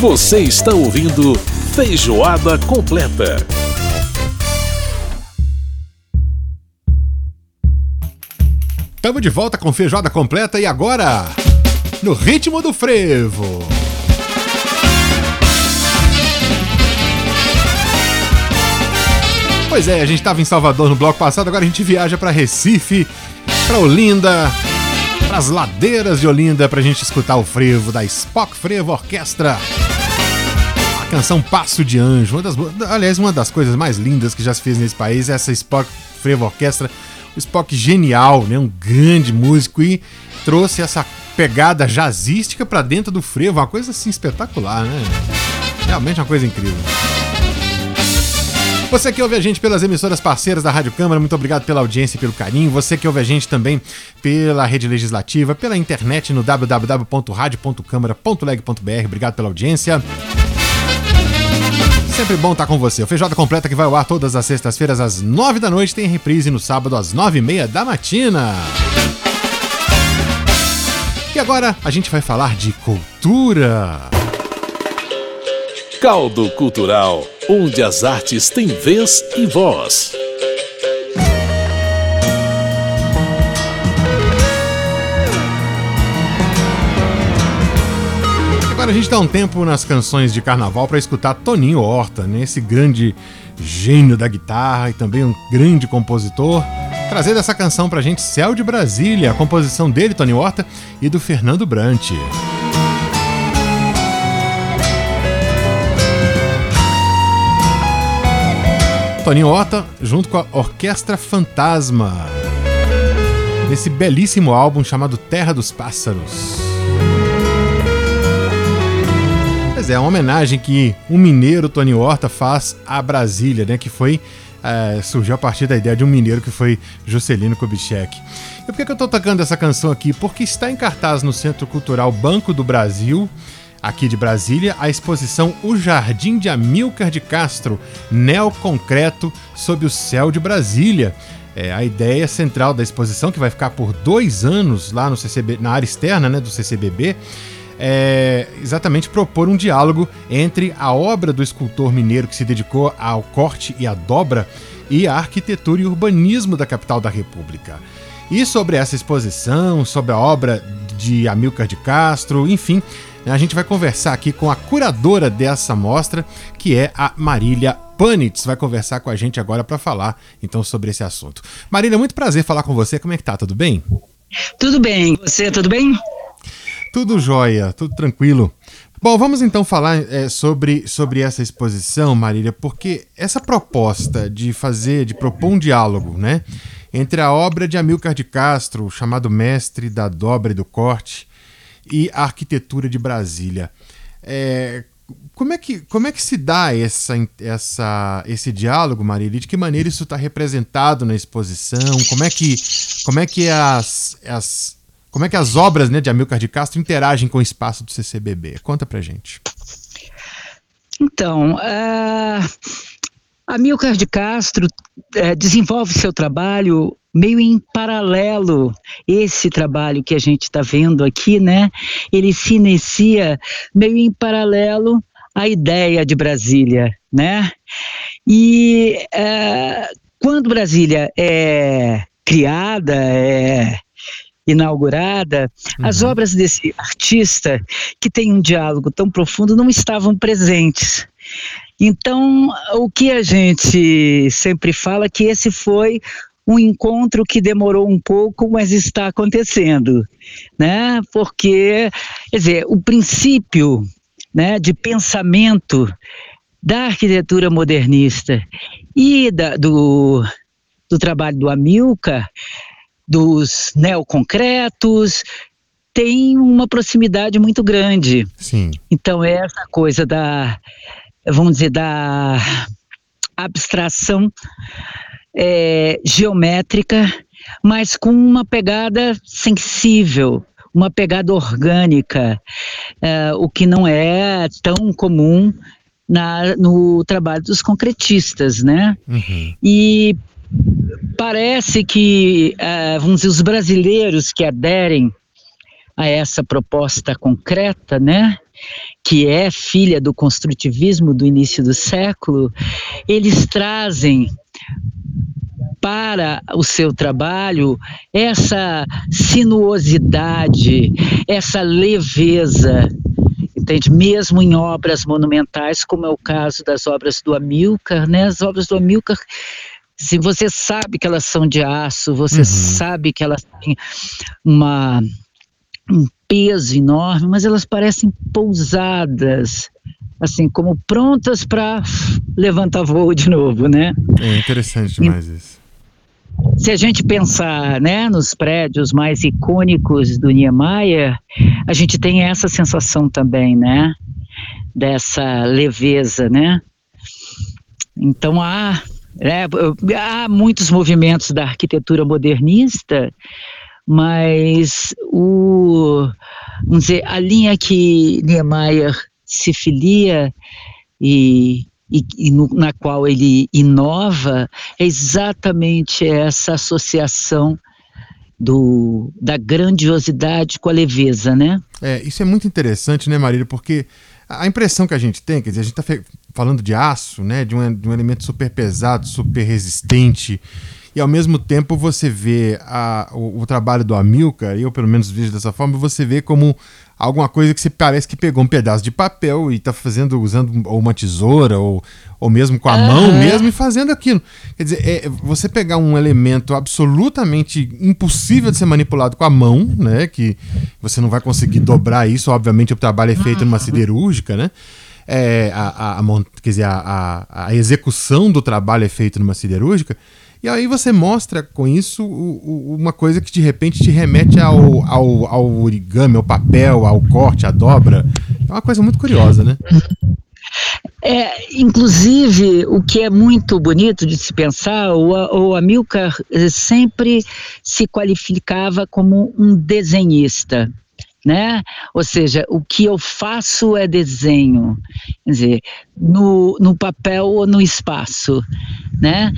Você está ouvindo Feijoada Completa. Estamos de volta com Feijoada Completa e agora, no ritmo do frevo. Pois é, a gente estava em Salvador no bloco passado, agora a gente viaja para Recife, para Olinda, para as ladeiras de Olinda, para a gente escutar o frevo da Spock Frevo Orquestra canção Passo de Anjo, uma das, aliás, uma das coisas mais lindas que já se fez nesse país é essa Spock Frevo Orquestra, o Spock genial, né, um grande músico e trouxe essa pegada jazzística para dentro do frevo, uma coisa assim espetacular, né? Realmente uma coisa incrível. Você que ouve a gente pelas emissoras parceiras da Rádio Câmara, muito obrigado pela audiência e pelo carinho. Você que ouve a gente também pela rede legislativa, pela internet no www.radio.câmara.leg.br. Obrigado pela audiência. Sempre bom estar com você. O Feijoada Completa que vai ao ar todas as sextas-feiras às nove da noite, tem reprise no sábado às nove e meia da matina. E agora a gente vai falar de cultura. Caldo Cultural, onde as artes têm vez e voz. Agora a gente dá um tempo nas canções de carnaval para escutar Toninho Horta, né? esse grande gênio da guitarra e também um grande compositor, trazendo essa canção pra gente, Céu de Brasília, a composição dele, Toninho Horta, e do Fernando Brant. Toninho Horta, junto com a Orquestra Fantasma, nesse belíssimo álbum chamado Terra dos Pássaros. É, uma homenagem que o mineiro Tony Horta faz a Brasília, né? Que foi. É, surgiu a partir da ideia de um mineiro que foi Juscelino Kubitschek. E por que, que eu estou tocando essa canção aqui? Porque está em cartaz no Centro Cultural Banco do Brasil, aqui de Brasília, a exposição O Jardim de Amilcar de Castro, Neoconcreto sob o céu de Brasília. É, a ideia central da exposição, que vai ficar por dois anos lá no CCB, na área externa né, do CCBB, é exatamente propor um diálogo entre a obra do escultor mineiro que se dedicou ao corte e à dobra e a arquitetura e urbanismo da capital da República. E sobre essa exposição, sobre a obra de Amilcar de Castro, enfim, a gente vai conversar aqui com a curadora dessa mostra, que é a Marília Panitz, vai conversar com a gente agora para falar então sobre esse assunto. Marília, muito prazer falar com você. Como é que tá? Tudo bem? Tudo bem. Você, tudo bem? Tudo jóia, tudo tranquilo. Bom, vamos então falar é, sobre, sobre essa exposição, Marília, porque essa proposta de fazer, de propor um diálogo, né, entre a obra de Amilcar de Castro, chamado Mestre da Dobra e do Corte, e a arquitetura de Brasília. É, como, é que, como é que se dá essa, essa, esse diálogo, Marília? De que maneira isso está representado na exposição? Como é que, como é que as, as como é que as obras né, de Amilcar de Castro interagem com o espaço do CCBB? Conta pra gente. Então, uh, Amilcar de Castro uh, desenvolve seu trabalho meio em paralelo esse trabalho que a gente está vendo aqui, né? Ele se inicia meio em paralelo à ideia de Brasília, né? E uh, quando Brasília é criada, é inaugurada, uhum. as obras desse artista, que tem um diálogo tão profundo, não estavam presentes. Então, o que a gente sempre fala é que esse foi um encontro que demorou um pouco, mas está acontecendo, né? Porque, quer dizer, o princípio, né, de pensamento da arquitetura modernista e da, do, do trabalho do Amilcar dos neoconcretos, tem uma proximidade muito grande. Sim. Então, é essa coisa da, vamos dizer, da abstração é, geométrica, mas com uma pegada sensível, uma pegada orgânica, é, o que não é tão comum na, no trabalho dos concretistas, né? Uhum. E parece que, uh, vamos dizer, os brasileiros que aderem a essa proposta concreta, né, que é filha do construtivismo do início do século, eles trazem para o seu trabalho essa sinuosidade, essa leveza, entende? Mesmo em obras monumentais, como é o caso das obras do Amilcar, né? As obras do Amilcar se você sabe que elas são de aço, você uhum. sabe que elas têm uma, um peso enorme, mas elas parecem pousadas, assim, como prontas para levantar voo de novo, né? É interessante demais e, isso. Se a gente pensar né, nos prédios mais icônicos do Niemeyer, a gente tem essa sensação também, né? Dessa leveza, né? Então há é, há muitos movimentos da arquitetura modernista, mas o, vamos dizer, a linha que Niemeyer se filia e, e, e no, na qual ele inova é exatamente essa associação do, da grandiosidade com a leveza, né? É, isso é muito interessante, né, Marília? Porque a impressão que a gente tem, quer dizer, a gente está falando de aço, né, de um, de um elemento super pesado, super resistente, e ao mesmo tempo você vê a, o, o, trabalho do Amilcar, eu pelo menos vejo dessa forma, você vê como alguma coisa que você parece que pegou um pedaço de papel e está fazendo, usando ou uma tesoura ou, ou mesmo com a uhum. mão mesmo e fazendo aquilo. Quer dizer, é, você pegar um elemento absolutamente impossível de ser manipulado com a mão, né, que você não vai conseguir dobrar isso, obviamente o trabalho é feito numa siderúrgica, né, é, a, a, a, quer dizer, a, a, a execução do trabalho é feita numa siderúrgica, e aí você mostra com isso uma coisa que de repente te remete ao, ao, ao origami, ao papel, ao corte, à dobra. É uma coisa muito curiosa, né? É, inclusive, o que é muito bonito de se pensar, o, o Amilcar eh, sempre se qualificava como um desenhista. Né? Ou seja, o que eu faço é desenho, quer dizer, no, no papel ou no espaço, né?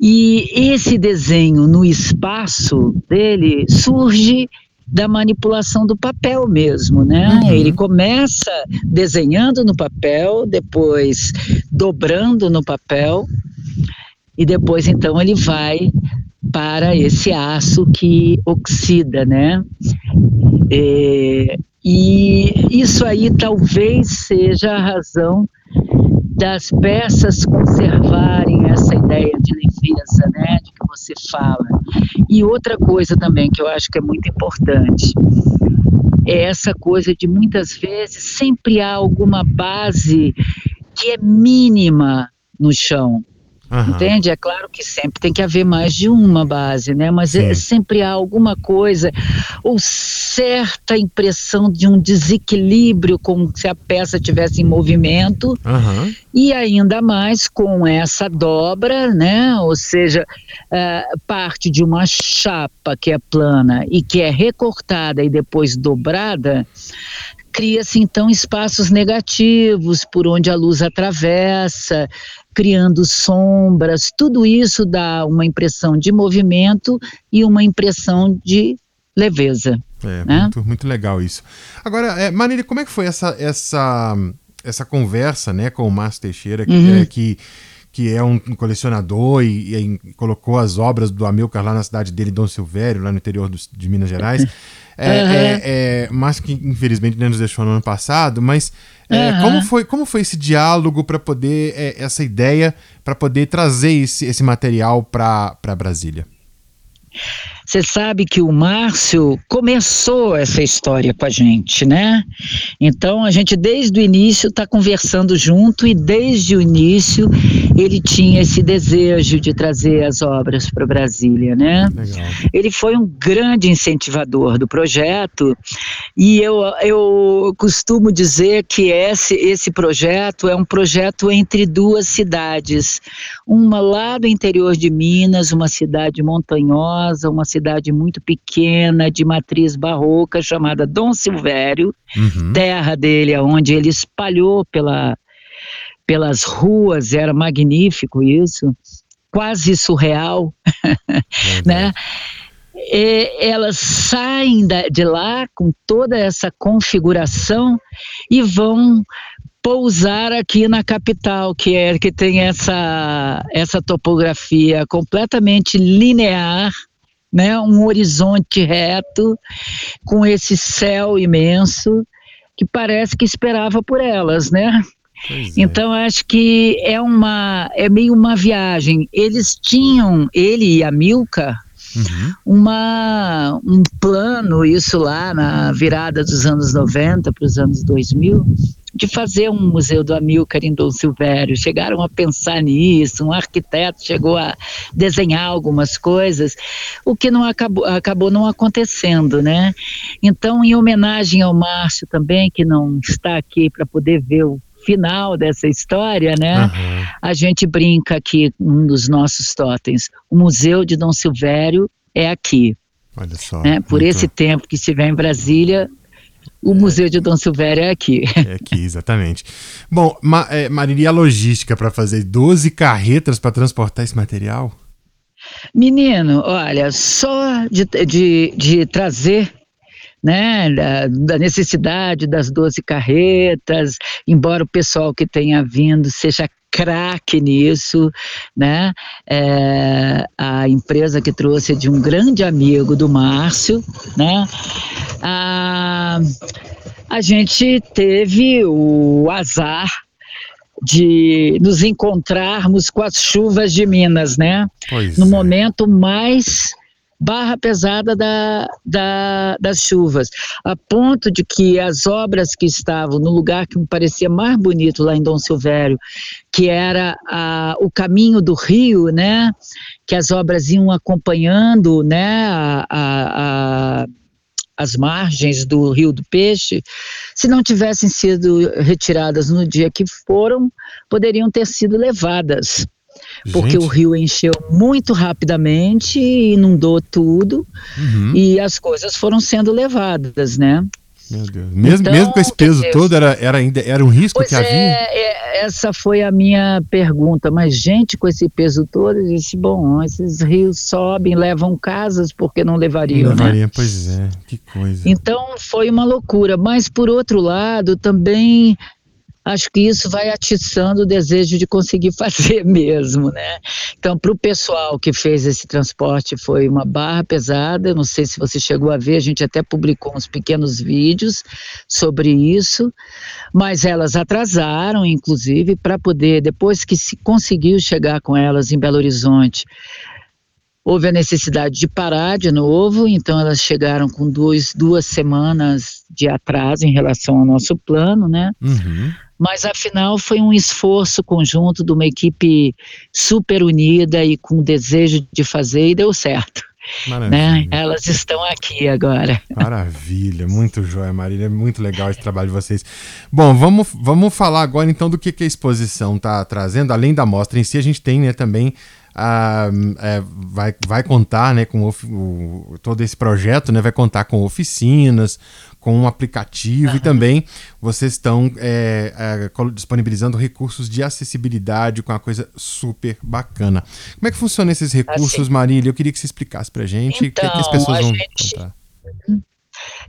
E esse desenho no espaço dele surge da manipulação do papel mesmo, né? Uhum. Ele começa desenhando no papel, depois dobrando no papel e depois então ele vai para esse aço que oxida, né? É, e isso aí talvez seja a razão das peças conservarem essa ideia de leveza, né, de que você fala. E outra coisa também que eu acho que é muito importante é essa coisa de muitas vezes sempre há alguma base que é mínima no chão. Uhum. Entende? É claro que sempre tem que haver mais de uma base, né? Mas é, sempre há alguma coisa, ou certa impressão de um desequilíbrio, como se a peça tivesse em movimento, uhum. e ainda mais com essa dobra, né? Ou seja, uh, parte de uma chapa que é plana e que é recortada e depois dobrada, cria-se então espaços negativos por onde a luz atravessa, criando sombras, tudo isso dá uma impressão de movimento e uma impressão de leveza. É, né? muito, muito legal isso. Agora, é, Marília, como é que foi essa, essa, essa conversa né, com o Márcio Teixeira, que, uhum. é, que, que é um colecionador e, e, colocou as obras do Amilcar lá na cidade dele, Dom Silvério, lá no interior do, de Minas Gerais. É, uhum. é, é, mas que infelizmente nos deixou no ano passado, mas é, uhum. como, foi, como foi esse diálogo para poder, é, essa ideia, para poder trazer esse, esse material para Brasília? Você sabe que o Márcio começou essa história com a gente, né? Então a gente desde o início está conversando junto e desde o início ele tinha esse desejo de trazer as obras para Brasília, né? Legal. Ele foi um grande incentivador do projeto e eu, eu costumo dizer que esse, esse projeto é um projeto entre duas cidades, uma lá do interior de Minas, uma cidade montanhosa, uma cidade muito pequena, de matriz barroca, chamada Dom Silvério, uhum. terra dele, onde ele espalhou pela, pelas ruas, era magnífico isso, quase surreal, né? é, elas saem de lá com toda essa configuração e vão pousar aqui na capital, que é que tem essa, essa topografia completamente linear, né? um horizonte reto, com esse céu imenso, que parece que esperava por elas, né? É. Então acho que é uma é meio uma viagem. Eles tinham ele e a Milka uhum. uma um plano isso lá na virada dos anos 90 para os anos 2000 de fazer um museu do Amilcar em Dom Silvério. Chegaram a pensar nisso, um arquiteto chegou a desenhar algumas coisas, o que não acabou, acabou não acontecendo, né? Então, em homenagem ao Márcio também, que não está aqui para poder ver o final dessa história, né? Uhum. A gente brinca aqui, um dos nossos totens, o Museu de Dom Silvério é aqui. Olha só. Né? Por muito... esse tempo que estiver em Brasília, o Museu de Dom Silvério é aqui. É aqui, exatamente. Bom, ma, é, Marília, a logística para fazer 12 carretas para transportar esse material? Menino, olha, só de, de, de trazer né, da, da, necessidade das 12 carretas, embora o pessoal que tenha vindo seja craque nisso, né? É, a empresa que trouxe é de um grande amigo do Márcio, né? A, a gente teve o azar de nos encontrarmos com as chuvas de Minas, né? Pois no é. momento mais barra pesada da, da, das chuvas, a ponto de que as obras que estavam no lugar que me parecia mais bonito lá em Dom Silvério, que era a, o caminho do rio, né, que as obras iam acompanhando, né, a, a, a as margens do Rio do Peixe, se não tivessem sido retiradas no dia que foram, poderiam ter sido levadas porque Gente. o rio encheu muito rapidamente, inundou tudo uhum. e as coisas foram sendo levadas, né? Mesmo, então, mesmo com esse peso todo, era, era, ainda, era um risco que havia? É, é, essa foi a minha pergunta. Mas, gente, com esse peso todo, eu disse: bom, esses rios sobem, levam casas, porque não levariam? Não levaria, né? pois é, que coisa. Então, foi uma loucura. Mas, por outro lado, também acho que isso vai atiçando o desejo de conseguir fazer mesmo, né? Então, para o pessoal que fez esse transporte foi uma barra pesada. Não sei se você chegou a ver, a gente até publicou uns pequenos vídeos sobre isso, mas elas atrasaram, inclusive, para poder, depois que se conseguiu chegar com elas em Belo Horizonte, houve a necessidade de parar de novo, então elas chegaram com dois, duas semanas de atraso em relação ao nosso plano, né? Uhum mas afinal foi um esforço conjunto de uma equipe super unida e com desejo de fazer e deu certo. Né? Elas estão aqui agora. Maravilha, muito jóia, Marília. É muito legal esse trabalho de vocês. Bom, vamos, vamos falar agora então do que, que a exposição está trazendo. Além da mostra em si, a gente tem né, também ah, é, vai, vai contar né, com o, o, todo esse projeto, né, vai contar com oficinas, com um aplicativo uhum. e também vocês estão é, é, disponibilizando recursos de acessibilidade com uma coisa super bacana. Como é que funcionam esses recursos, assim. Marília? Eu queria que você explicasse para gente então, o que, é que, as então, pessoas vão gente... contar.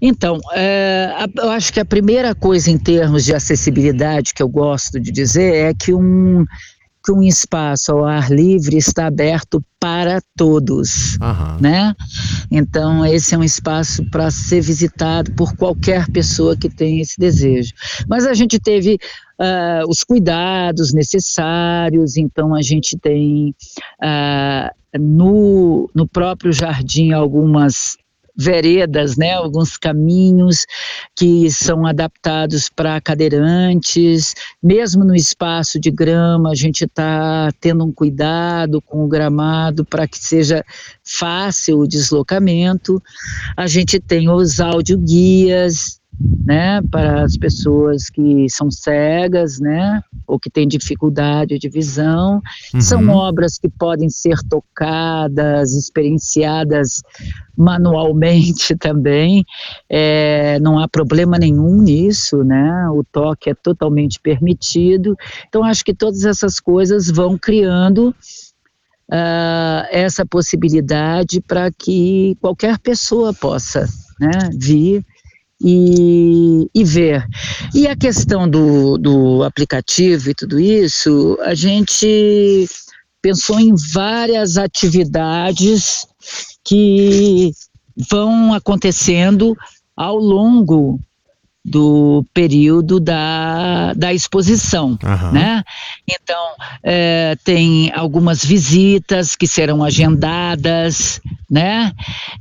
Então, é, eu acho que a primeira coisa em termos de acessibilidade que eu gosto de dizer é que um, que um espaço ao ar livre está aberto para todos, uhum. né? Então esse é um espaço para ser visitado por qualquer pessoa que tenha esse desejo. Mas a gente teve uh, os cuidados necessários, então a gente tem uh, no, no próprio jardim algumas veredas, né, alguns caminhos que são adaptados para cadeirantes, mesmo no espaço de grama, a gente está tendo um cuidado com o gramado para que seja fácil o deslocamento. A gente tem os audioguias, né, para as pessoas que são cegas, né, ou que têm dificuldade de visão. Uhum. São obras que podem ser tocadas, experienciadas manualmente também. É, não há problema nenhum nisso, né? O toque é totalmente permitido. Então acho que todas essas coisas vão criando uh, essa possibilidade para que qualquer pessoa possa né, vir e, e, ver. E a questão do, do aplicativo e tudo isso, a gente pensou em várias atividades que vão acontecendo ao longo do período da, da exposição, uhum. né? Então, é, tem algumas visitas que serão agendadas, né?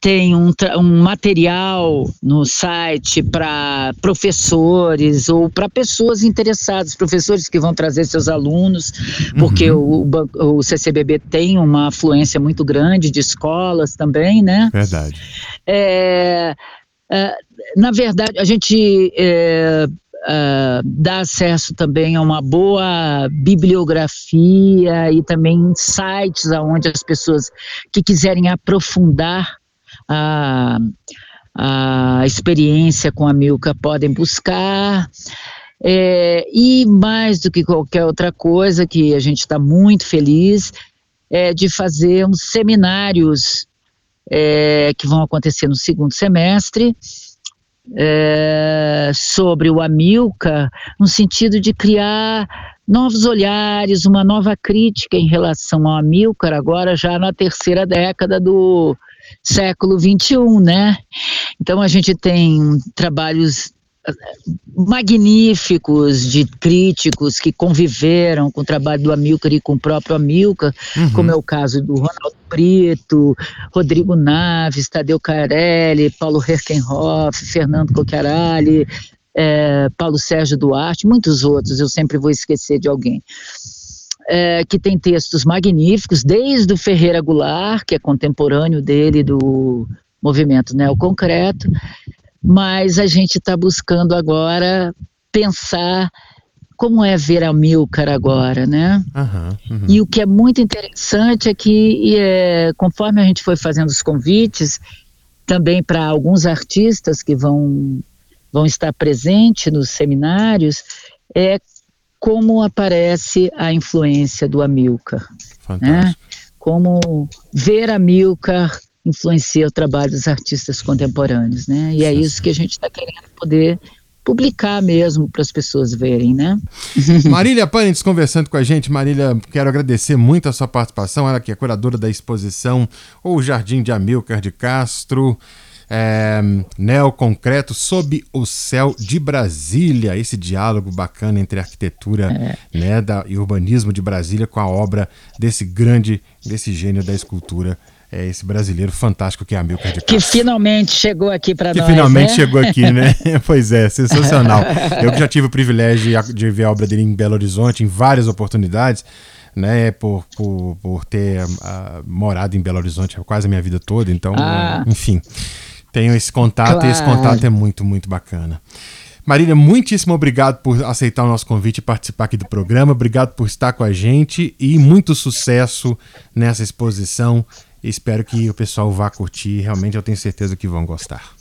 Tem um, um material no site para professores ou para pessoas interessadas, professores que vão trazer seus alunos, porque uhum. o, o CCBB tem uma afluência muito grande de escolas também, né? Verdade. É, é, na verdade, a gente é, é, dá acesso também a uma boa bibliografia e também sites onde as pessoas que quiserem aprofundar a, a experiência com a Milka podem buscar. É, e mais do que qualquer outra coisa, que a gente está muito feliz, é de fazer uns seminários é, que vão acontecer no segundo semestre, é, sobre o Amilcar, no sentido de criar novos olhares, uma nova crítica em relação ao Amilcar, agora já na terceira década do século XXI, né? Então a gente tem trabalhos magníficos de críticos que conviveram com o trabalho do Amilcar e com o próprio Amilcar, uhum. como é o caso do Ronaldo Brito, Rodrigo Naves, Tadeu Carelli, Paulo Herkenhoff, Fernando Coquiarali, é, Paulo Sérgio Duarte, muitos outros, eu sempre vou esquecer de alguém. É, que tem textos magníficos, desde o Ferreira Goulart, que é contemporâneo dele do movimento neoconcreto, mas a gente está buscando agora pensar como é ver a Milcar agora, né? Uhum, uhum. E o que é muito interessante é que, é, conforme a gente foi fazendo os convites, também para alguns artistas que vão, vão estar presentes nos seminários, é como aparece a influência do Amilcar. Né? Como ver a Milcar influencia o trabalho dos artistas contemporâneos, né? E é isso que a gente está querendo poder publicar mesmo para as pessoas verem, né? Marília Panitz conversando com a gente. Marília, quero agradecer muito a sua participação. Ela que é curadora da exposição O Jardim de Amilcar de Castro. É, Neoconcreto sob o céu de Brasília, esse diálogo bacana entre a arquitetura é. né, da, e urbanismo de Brasília com a obra desse grande, desse gênio da escultura é esse brasileiro fantástico que é Amilcar de Castro. Que finalmente chegou aqui para nós. Que finalmente né? chegou aqui, né? pois é, sensacional. Eu já tive o privilégio de ver a obra dele em Belo Horizonte em várias oportunidades, né? Por, por, por ter uh, morado em Belo Horizonte quase a minha vida toda, então, ah. enfim. Tenho esse contato claro. e esse contato é muito, muito bacana. Marília, muitíssimo obrigado por aceitar o nosso convite e participar aqui do programa. Obrigado por estar com a gente e muito sucesso nessa exposição Espero que o pessoal vá curtir. Realmente eu tenho certeza que vão gostar.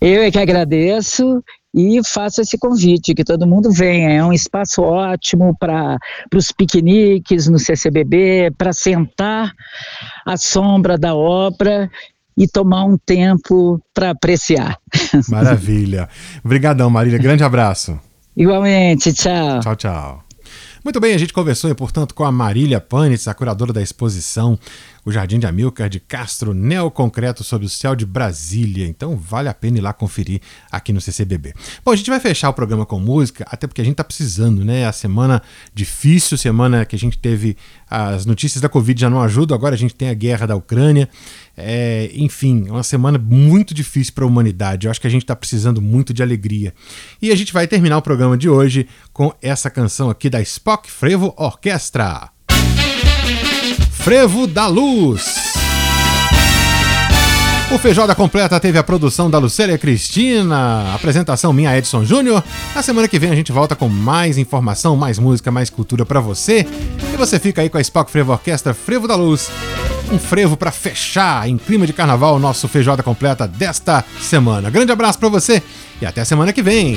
Eu é que agradeço e faço esse convite, que todo mundo venha. É um espaço ótimo para os piqueniques no CCBB, para sentar à sombra da obra e tomar um tempo para apreciar. Maravilha. Obrigadão, Marília. Grande abraço. Igualmente. Tchau. Tchau, tchau. Muito bem, a gente conversou, portanto, com a Marília Panitz, a curadora da exposição O Jardim de Amilcar de Castro, Neoconcreto sob o céu de Brasília. Então vale a pena ir lá conferir aqui no CCBB. Bom, a gente vai fechar o programa com música, até porque a gente tá precisando, né? A semana difícil, semana que a gente teve as notícias da Covid já não ajudam, agora a gente tem a guerra da Ucrânia. É, enfim, é uma semana muito difícil para a humanidade. Eu acho que a gente está precisando muito de alegria. E a gente vai terminar o programa de hoje com essa canção aqui da Spock Frevo Orquestra. Frevo da Luz. O Feijoada Completa teve a produção da Lucélia Cristina, apresentação minha Edson Júnior. Na semana que vem a gente volta com mais informação, mais música, mais cultura para você. E você fica aí com a Spock Frevo Orquestra Frevo da Luz. Um frevo para fechar em clima de carnaval o nosso Feijoada Completa desta semana. Grande abraço para você e até semana que vem.